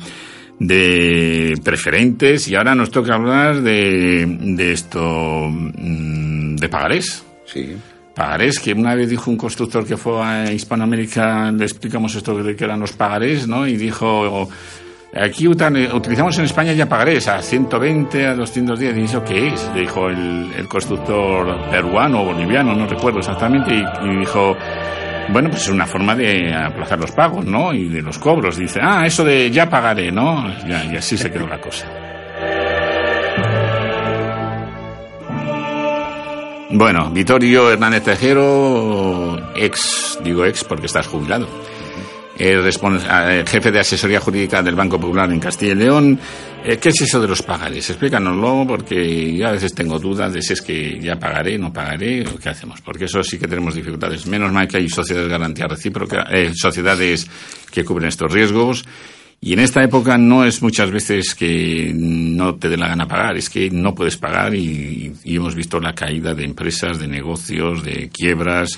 de, preferentes y ahora nos toca hablar de, de esto, mm, de pagarés.
Sí.
Pagarés, que una vez dijo un constructor que fue a Hispanoamérica, le explicamos esto que eran los pagarés, ¿no? Y dijo, aquí utilizamos en España ya pagarés a 120, a 210. ¿Y eso qué es? Dijo el, el constructor peruano o boliviano, no recuerdo exactamente, y, dijo, bueno, pues es una forma de aplazar los pagos, ¿no? Y de los cobros. Dice, ah, eso de ya pagaré, ¿no? y así se quedó la cosa. Bueno, Vittorio Hernández Tejero, ex, digo ex porque estás jubilado, el, jefe de asesoría jurídica del Banco Popular en Castilla y León. Eh, ¿Qué es eso de los pagares? Explícanoslo porque yo a veces tengo dudas de si es que ya pagaré, no pagaré o qué hacemos, porque eso sí que tenemos dificultades. Menos mal que hay sociedades de garantía recíproca, eh, sociedades que cubren estos riesgos y en esta época no es muchas veces que no te dé la gana pagar, es que no puedes pagar y, hemos visto la caída de empresas, de negocios, de quiebras.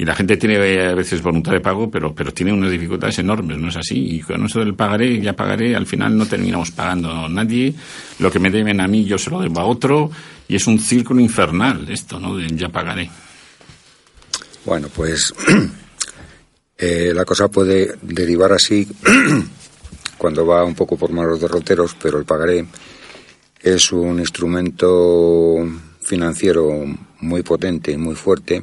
Y la gente tiene a veces voluntad de pago, pero, pero tiene unas dificultades enormes, ¿no es así? Y con eso del pagaré, ya pagaré, al final no terminamos pagando nadie. Lo que me deben a mí, yo se lo debo a otro. Y es un círculo infernal esto, ¿no? De ya pagaré.
Bueno, pues eh, la cosa puede derivar así cuando va un poco por malos derroteros, pero el pagaré es un instrumento financiero muy potente y muy fuerte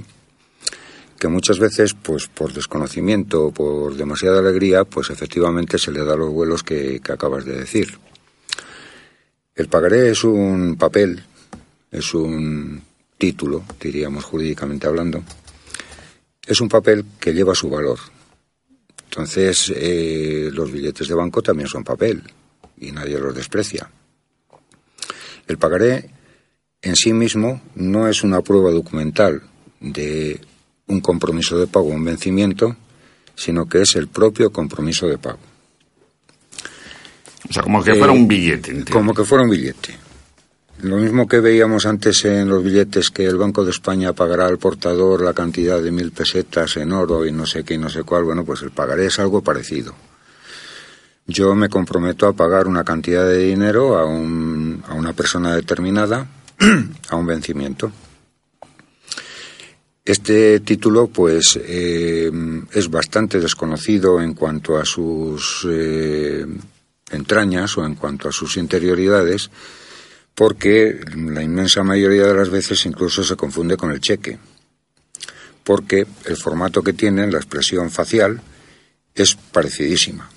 que muchas veces, pues por desconocimiento o por demasiada alegría, pues efectivamente se le da los vuelos que, acabas de decir. El pagaré es un papel, es un título, diríamos jurídicamente hablando, es un papel que lleva su valor, entonces, eh, los billetes de banco también son papel y nadie los desprecia. El pagaré en sí mismo no es una prueba documental de un compromiso de pago un vencimiento, sino que es el propio compromiso de pago.
O sea, como que fuera un billete.
Como que fuera un billete. Lo mismo que veíamos antes en los billetes que el Banco de España pagará al portador la cantidad de mil pesetas en oro y no sé qué y no sé cuál, bueno, pues el pagaré es algo parecido. Yo me comprometo a pagar una cantidad de dinero a, un, a una persona determinada a un vencimiento. Este título, pues, eh, es bastante desconocido en cuanto a sus eh, entrañas o en cuanto a sus interioridades porque la inmensa mayoría de las veces incluso se confunde con el cheque, porque el formato que tiene, la expresión facial, es parecidísima.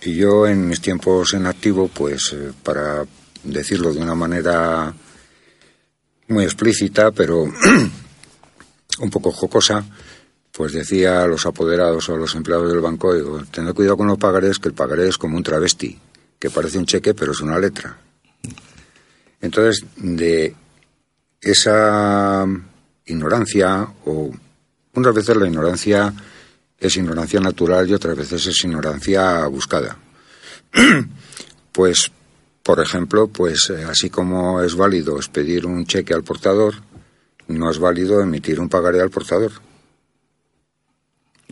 Y yo en mis tiempos en activo, pues eh, para decirlo de una manera muy explícita, pero un poco jocosa, pues decía a los apoderados o a los empleados del banco, digo, tened cuidado con los pagarés, que el pagaré es como un travesti, que parece un cheque, pero es una letra. Entonces, de esa ignorancia, o unas veces la ignorancia es ignorancia natural y otras veces es ignorancia buscada. pues, por ejemplo, pues eh, así como es válido expedir un cheque al portador, no es válido emitir un pagaré al portador.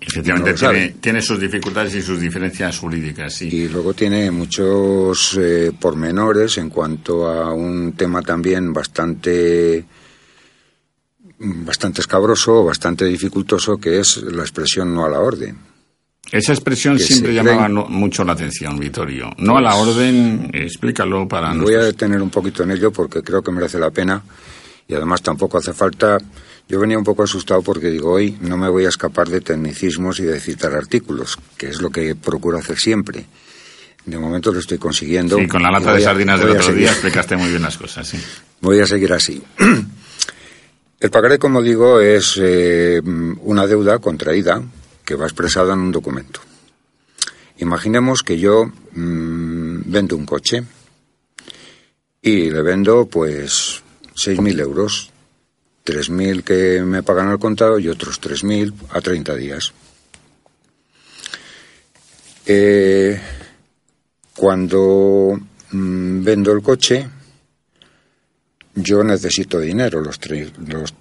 Efectivamente, tiene, sus dificultades y sus diferencias jurídicas, sí.
Y luego tiene muchos eh, pormenores en cuanto a un tema también bastante bastante escabroso, bastante dificultoso, que es la expresión no a la orden.
Esa expresión siempre llamaba mucho la atención, Vittorio. No a la pues orden, explícalo para
Voy a detener un poquito en ello porque creo que merece la pena y además tampoco hace falta yo venía un poco asustado porque digo, hoy no me voy a escapar de tecnicismos y de citar artículos, que es lo que procuro hacer siempre. De momento lo estoy consiguiendo.
Sí, con la lata de sardinas del otro día explicaste muy bien las cosas, sí.
Voy a seguir así. El pagaré, como digo, es eh, una deuda contraída que va expresada en un documento. Imaginemos que yo mm, vendo un coche y le vendo pues 6.000 euros, 3.000 que me pagan al contado y otros 3.000 a 30 días. Eh, cuando mm, vendo el coche, yo necesito dinero. Los, los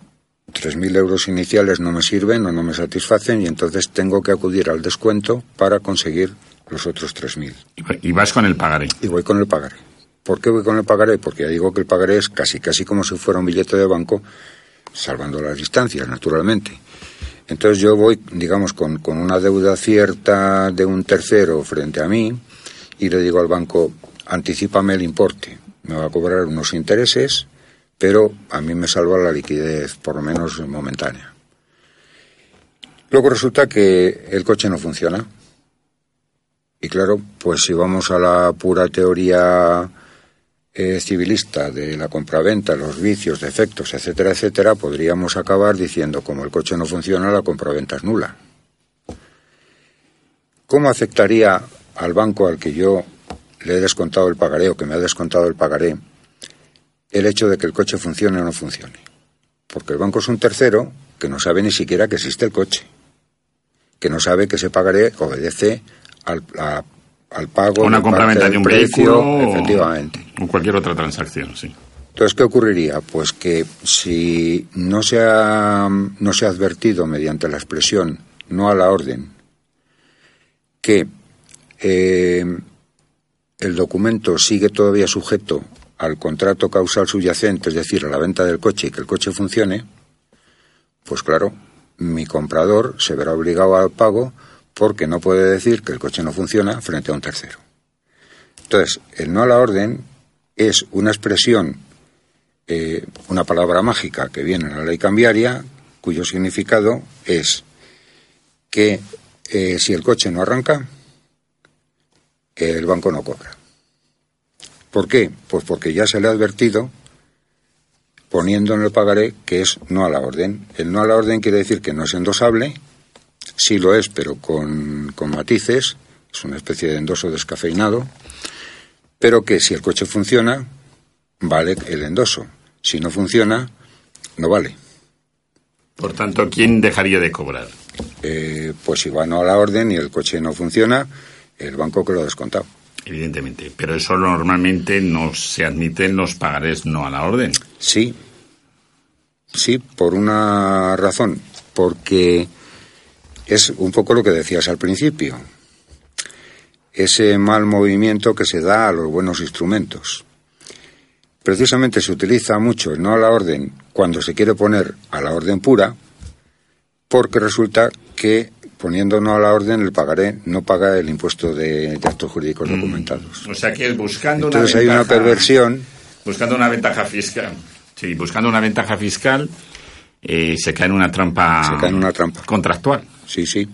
3.000 euros iniciales no me sirven o no me satisfacen y entonces tengo que acudir al descuento para conseguir los otros 3.000.
Y vas con el pagaré.
Y voy con el pagaré. ¿Por qué voy con el pagaré? Porque ya digo que el pagaré es casi, casi como si fuera un billete de banco, salvando las distancias, naturalmente. Entonces yo voy, digamos, con, con una deuda cierta de un tercero frente a mí y le digo al banco, anticipame el importe. Me va a cobrar unos intereses, pero a mí me salva la liquidez, por lo menos momentánea. Luego resulta que el coche no funciona. Y claro, pues si vamos a la pura teoría civilista de la compraventa, los vicios, defectos, etcétera, etcétera, podríamos acabar diciendo, como el coche no funciona, la compraventa es nula. ¿Cómo afectaría al banco al que yo le he descontado el pagaré o que me ha descontado el pagaré el hecho de que el coche funcione o no funcione? Porque el banco es un tercero que no sabe ni siquiera que existe el coche, que no sabe que ese pagaré obedece a al pago.
Una compraventa de un precio, vehículo.
Efectivamente.
O cualquier otra transacción, sí.
Entonces, ¿qué ocurriría? Pues que si no se ha, no se ha advertido mediante la expresión no a la orden que eh, el documento sigue todavía sujeto al contrato causal subyacente, es decir, a la venta del coche y que el coche funcione, pues claro, mi comprador se verá obligado al pago porque no puede decir que el coche no funciona frente a un tercero. Entonces, el no a la orden es una expresión, eh, una palabra mágica que viene en la ley cambiaria, cuyo significado es que eh, si el coche no arranca, el banco no cobra. ¿Por qué? Pues porque ya se le ha advertido, poniendo en el pagaré, que es no a la orden. El no a la orden quiere decir que no es endosable, Sí lo es, pero con, matices. Es una especie de endoso descafeinado. Pero que si el coche funciona, vale el endoso. Si no funciona, no vale.
Por tanto, ¿quién dejaría de cobrar?
Eh, pues si va no a la orden y el coche no funciona, el banco que lo ha descontado.
Evidentemente, pero eso normalmente no se admite en los pagarés no a la orden.
Sí, sí, por una razón, porque es un poco lo que decías al principio, ese mal movimiento que se da a los buenos instrumentos. Precisamente se utiliza mucho el no a la orden cuando se quiere poner a la orden pura, porque resulta que poniendo no a la orden el pagaré no paga el impuesto de, actos jurídicos mm. documentados.
O sea que buscando
Entonces
una
hay una perversión.
Buscando una ventaja fiscal. Sí, buscando una ventaja fiscal eh, se cae en una trampa.
Se cae en una trampa.
Contractual
sí, sí.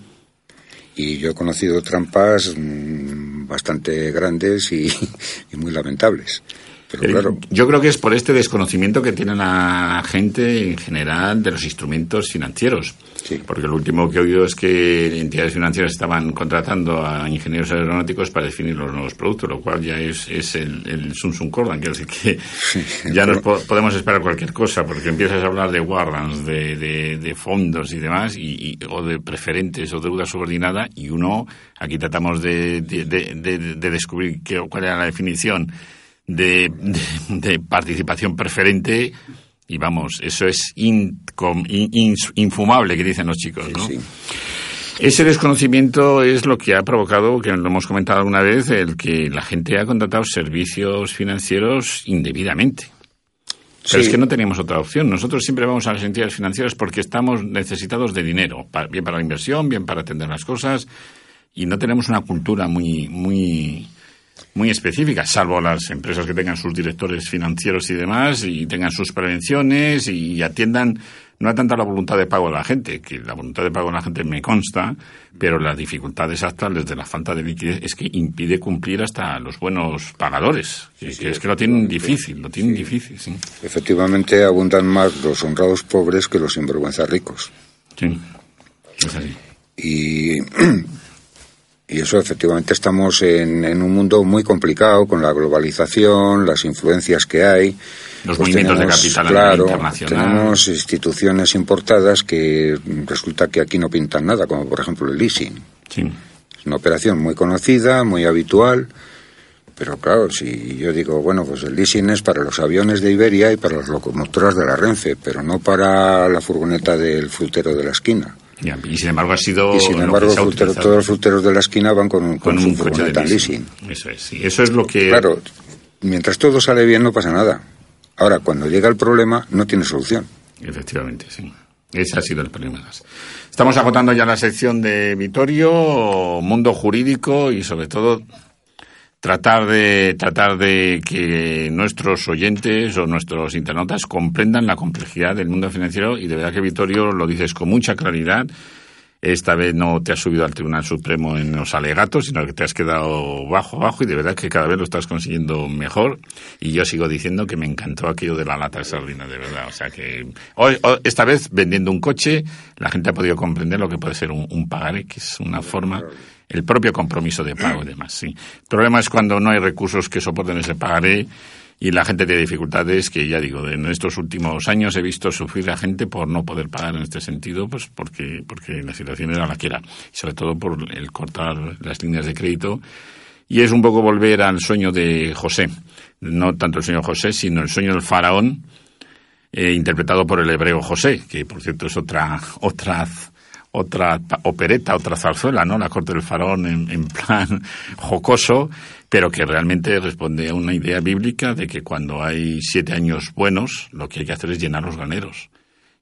Y yo he conocido trampas mm, bastante grandes y, muy lamentables. Pero claro.
Yo creo que es por este desconocimiento que tiene la gente en general de los instrumentos financieros. Porque lo último que he oído es que entidades financieras estaban contratando a ingenieros aeronáuticos para definir los nuevos productos, lo cual ya es, es el, el Sun Cordan, decir que ya nos podemos esperar cualquier cosa, porque empiezas a hablar de warrants, de, de, fondos y demás, y, o de preferentes o deuda subordinada, y uno, aquí tratamos de, de descubrir qué, cuál era la definición de, participación preferente y vamos, eso es infumable, que dicen los chicos, ¿no? Ese desconocimiento es lo que ha provocado, que lo hemos comentado alguna vez, el que la gente ha contratado servicios financieros indebidamente. Pero es que no teníamos otra opción. Nosotros siempre vamos a las entidades financieras porque estamos necesitados de dinero, bien para la inversión, bien para atender las cosas, y no tenemos una cultura muy, muy, muy específicas, salvo las empresas que tengan sus directores financieros y demás y tengan sus prevenciones y atiendan no a tanta la voluntad de pago de la gente, que la voluntad de pago de la gente me consta, pero las dificultades actuales de la falta de liquidez es que impide cumplir hasta los buenos pagadores, que, es que lo tienen difícil, lo tienen difícil. Sí.
Efectivamente, abundan más los honrados pobres que los sinvergüenzas ricos.
Sí, es así.
Y Y eso efectivamente estamos en, en, un mundo muy complicado con la globalización, las influencias que hay.
Los pues movimientos de capital
claro,
internacional.
Tenemos instituciones importadas que resulta que aquí no pintan nada, como por ejemplo el leasing.
Sí.
Es una operación muy conocida, muy habitual. Pero claro, si yo digo, bueno, pues el leasing es para los aviones de Iberia y para las locomotoras de la Renfe, pero no para la furgoneta del frutero de la esquina.
Ya, y sin embargo ha sido.
Y sin embargo, frutero, todos los fruteros de la esquina van con, un, con,
un coche de leasing.
leasing.
Eso es, sí. Eso es lo que.
Claro, mientras todo sale bien no pasa nada. Ahora, cuando llega el problema, no tiene solución.
Efectivamente, sí. Ese ha sido el problema. Estamos agotando ya la sección de Vitorio, mundo jurídico y sobre todo tratar de tratar de que nuestros oyentes o nuestros internautas comprendan la complejidad del mundo financiero y de verdad que Vitorio lo dices con mucha claridad. Esta vez no te has subido al Tribunal Supremo en los alegatos, sino que te has quedado bajo, bajo y de verdad que cada vez lo estás consiguiendo mejor. Y yo sigo diciendo que me encantó aquello de la lata de sardinas, de verdad. O sea que hoy, hoy, esta vez vendiendo un coche, la gente ha podido comprender lo que puede ser un pagaré, que es una forma el propio compromiso de pago y demás. Sí. El problema es cuando no hay recursos que soporten ese pagaré y la gente tiene dificultades que ya digo, en estos últimos años he visto sufrir a gente por no poder pagar en este sentido, pues porque, porque la situación era la que era. Y sobre todo por el cortar las líneas de crédito. Y es un poco volver al sueño de José. No tanto el sueño de José, sino el sueño del faraón, eh, interpretado por el hebreo José, que por cierto es otra, otra otra opereta, otra zarzuela, ¿no? La corte del faraón en, plan jocoso, pero que realmente responde a una idea bíblica de que cuando hay siete años buenos, lo que hay que hacer es llenar los graneros.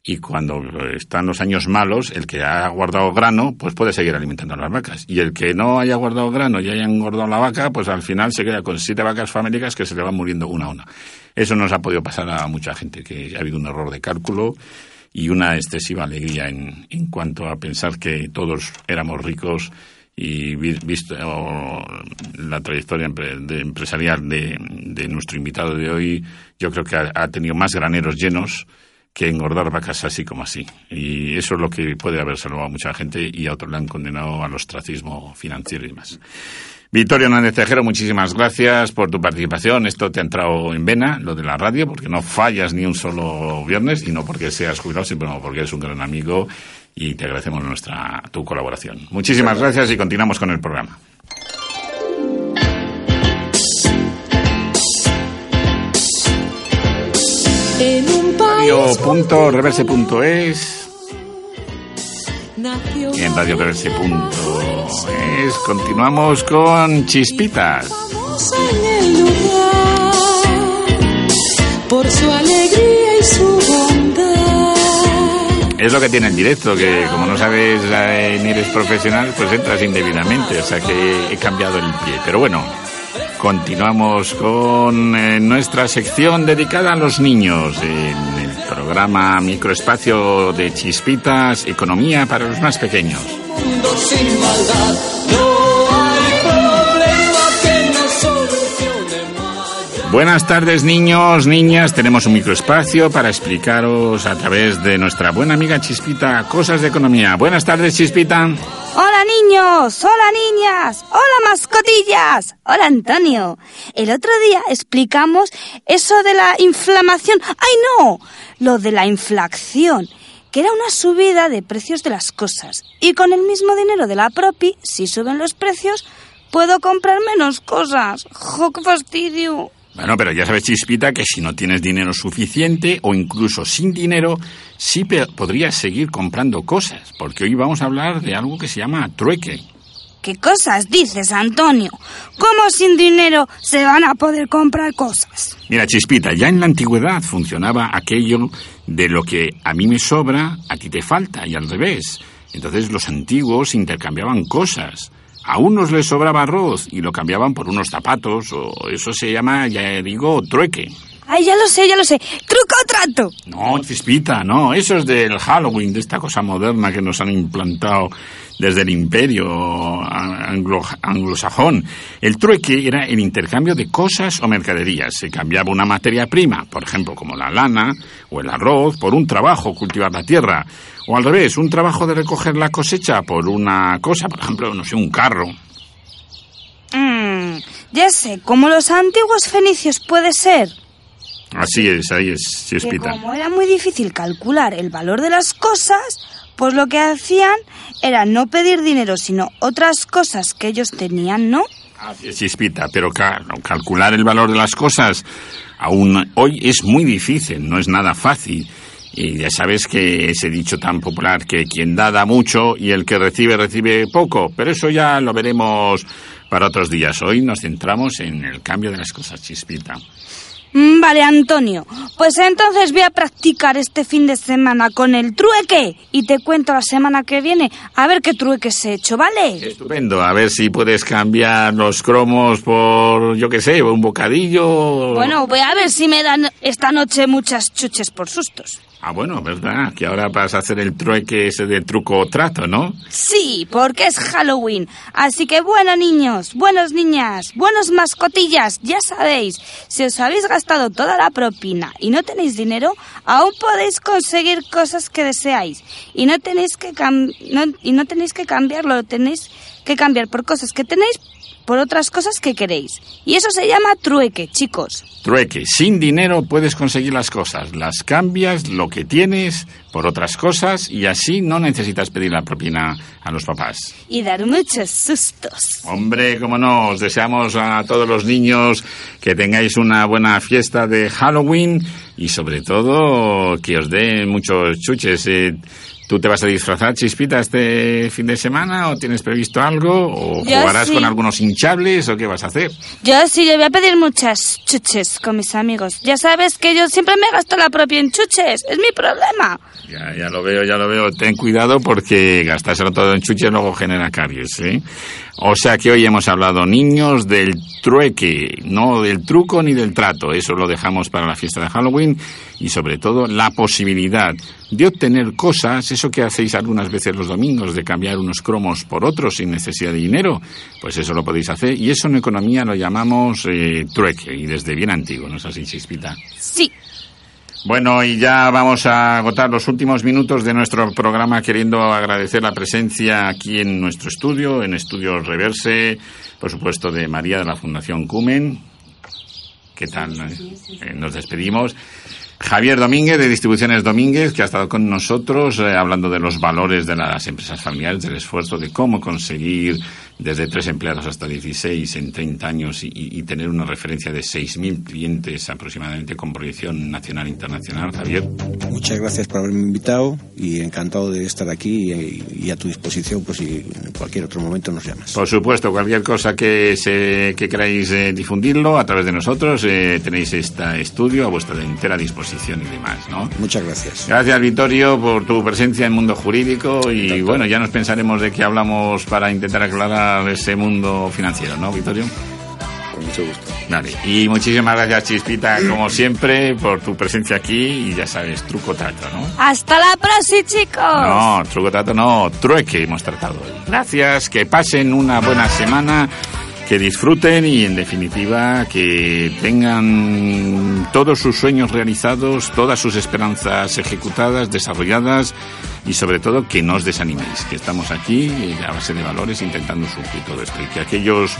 Y cuando están los años malos, el que ha guardado grano, pues puede seguir alimentando a las vacas. Y el que no haya guardado grano y haya engordado la vaca, pues al final se queda con siete vacas famélicas que se le van muriendo una a una. Eso nos ha podido pasar a mucha gente, que ha habido un error de cálculo y una excesiva alegría en, en cuanto a pensar que todos éramos ricos y visto la trayectoria empresarial de, de, nuestro invitado de hoy, yo creo que ha, ha, tenido más graneros llenos que engordar vacas así como así. Y eso es lo que puede haber salvado a mucha gente y a otros le han condenado al ostracismo financiero y demás. Victorio Hernández Tejero, muchísimas gracias por tu participación. Esto te ha entrado en vena, lo de la radio, porque no fallas ni un solo viernes y no porque seas jubilado, sino porque eres un gran amigo y te agradecemos nuestra tu colaboración. Muchísimas gracias y continuamos con el programa. Radio.reverse.es y en radioreverse.es continuamos con Chispitas.
Por su alegría y su bondad.
Es lo que tiene el directo, que como no sabes eh, ni eres profesional, pues entras indebidamente, o sea que he cambiado el pie. Pero bueno, continuamos con eh, nuestra sección dedicada a los niños. En el programa Microespacio de Chispitas, Economía para los más pequeños. Buenas tardes niños, niñas, tenemos un microespacio para explicaros a través de nuestra buena amiga Chispita cosas de economía. Buenas tardes Chispita.
Hola niños, hola niñas, hola mascotillas, hola Antonio. El otro día explicamos eso de la inflamación. ¡Ay no! Lo de la inflación, que era una subida de precios de las cosas. Y con el mismo dinero de la propi, si suben los precios, puedo comprar menos cosas. ¡Jo, qué fastidio!
Bueno, pero ya sabes, Chispita, que si no tienes dinero suficiente o incluso sin dinero, sí podrías seguir comprando cosas, porque hoy vamos a hablar de algo que se llama trueque.
¿Qué cosas dices, Antonio? ¿Cómo sin dinero se van a poder comprar cosas?
Mira, Chispita, ya en la antigüedad funcionaba aquello de lo que a mí me sobra, a ti te falta, y al revés. Entonces los antiguos intercambiaban cosas. A unos les sobraba arroz y lo cambiaban por unos zapatos, o eso se llama, ya digo, trueque.
Ay, ya lo sé, ya lo sé. ¿Truco o trato?
No, Cispita, no. Eso es del Halloween, de esta cosa moderna que nos han implantado desde el imperio anglo anglosajón. El trueque era el intercambio de cosas o mercaderías. Se cambiaba una materia prima, por ejemplo, como la lana o el arroz, por un trabajo, cultivar la tierra. O al revés, un trabajo de recoger la cosecha por una cosa, por ejemplo, no sé, un carro.
Ya sé, como los antiguos fenicios puede ser.
Así es, ahí es,
Que
Chispita.
como era muy difícil calcular el valor de las cosas, pues lo que hacían era no pedir dinero, sino otras cosas que ellos tenían, ¿no?
Así es, Chispita, pero claro, calcular el valor de las cosas aún hoy es muy difícil, no es nada fácil. Y ya sabes que ese dicho tan popular que quien da da mucho y el que recibe recibe poco, pero eso ya lo veremos para otros días. Hoy nos centramos en el cambio de las cosas, Chispita.
Mm, Vale, Antonio. Pues entonces voy a practicar este fin de semana con el trueque y te cuento la semana que viene a ver qué trueques he hecho, ¿vale?
Estupendo, a ver si puedes cambiar los cromos por, yo qué sé, un bocadillo.
Bueno, voy a ver si me dan esta noche muchas chuches por sustos.
Ah, bueno, verdad, que ahora vas a hacer el trueque ese de truco o trato, ¿no?
Sí, porque es Halloween. Así que bueno, niños, buenos niñas, buenos mascotillas, ya sabéis, si os habéis gastado toda la propina y no tenéis dinero, aún podéis conseguir cosas que deseáis. Y no tenéis que, cam- no- y no tenéis que cambiarlo, tenéis que cambiar por cosas que tenéis por otras cosas que queréis. Y eso se llama trueque, chicos.
Trueque, sin dinero puedes conseguir las cosas, las cambias, lo que tienes, por otras cosas y así no necesitas pedir la propina a los papás.
Y dar muchos sustos.
Hombre, como no, os deseamos a todos los niños que tengáis una buena fiesta de Halloween y sobre todo que os den muchos chuches. Eh, ¿Tú te vas a disfrazar, Chispita, este fin de semana o tienes previsto algo? ¿O
Yo
jugarás
sí.
con algunos hinchables o qué vas a hacer?
Yo sí, yo voy a pedir muchas chuches con mis amigos. Ya sabes que yo siempre me gasto la propia en chuches. Es mi problema.
Ya, ya lo veo, ya lo veo. Ten cuidado porque gastárselo todo en chuches luego genera caries, ¿eh? O sea que hoy hemos hablado, niños, del trueque, no del truco ni del trato. Eso lo dejamos para la fiesta de Halloween y sobre todo la posibilidad de obtener cosas, eso que hacéis algunas veces los domingos, de cambiar unos cromos por otros sin necesidad de dinero, pues eso lo podéis hacer y eso en economía lo llamamos eh, trueque y desde bien antiguo, ¿no es así, Chispita?
Sí.
Bueno, y ya vamos a agotar los últimos minutos de nuestro programa queriendo agradecer la presencia aquí en nuestro estudio, en Estudios Reverse, por supuesto de María de la Fundación Cumen. ¿Qué tal? Eh, nos despedimos. Javier Domínguez, de Distribuciones Domínguez, que ha estado con nosotros eh, hablando de los valores de las empresas familiares, del esfuerzo de cómo conseguir desde tres empleados hasta 16 en 30 años y, y tener una referencia de 6.000 clientes aproximadamente con proyección nacional e internacional. Javier.
Muchas gracias por haberme invitado y encantado de estar aquí y, y a tu disposición pues si en cualquier otro momento nos llamas.
Por supuesto, cualquier cosa que, se, que queráis eh, difundirlo a través de nosotros, eh, tenéis este estudio a vuestra entera disposición y demás, ¿no?
Muchas gracias.
Gracias, Vittorio, por tu presencia en el mundo jurídico y bueno, ya nos pensaremos de qué hablamos para intentar aclarar ese mundo financiero, ¿no, Vittorio?
Con mucho gusto.
Vale, y muchísimas gracias, Chispita, como siempre, por tu presencia aquí y ya sabes, truco trato, ¿no?
Hasta la próxima, chicos.
No, truco trato no, trueque hemos tratado hoy. Gracias, que pasen una buena semana, que disfruten y en definitiva que tengan todos sus sueños realizados, todas sus esperanzas ejecutadas, desarrolladas y sobre todo que no os desaniméis, que estamos aquí eh, a base de valores intentando suplir todo esto. Y que aquellos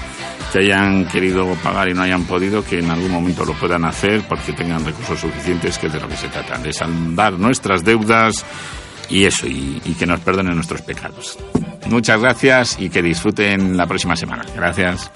que hayan querido pagar y no hayan podido, que en algún momento lo puedan hacer porque tengan recursos suficientes, que es de lo que se trata, de saldar nuestras deudas y eso, y, que nos perdonen nuestros pecados. Muchas gracias y que disfruten la próxima semana. Gracias.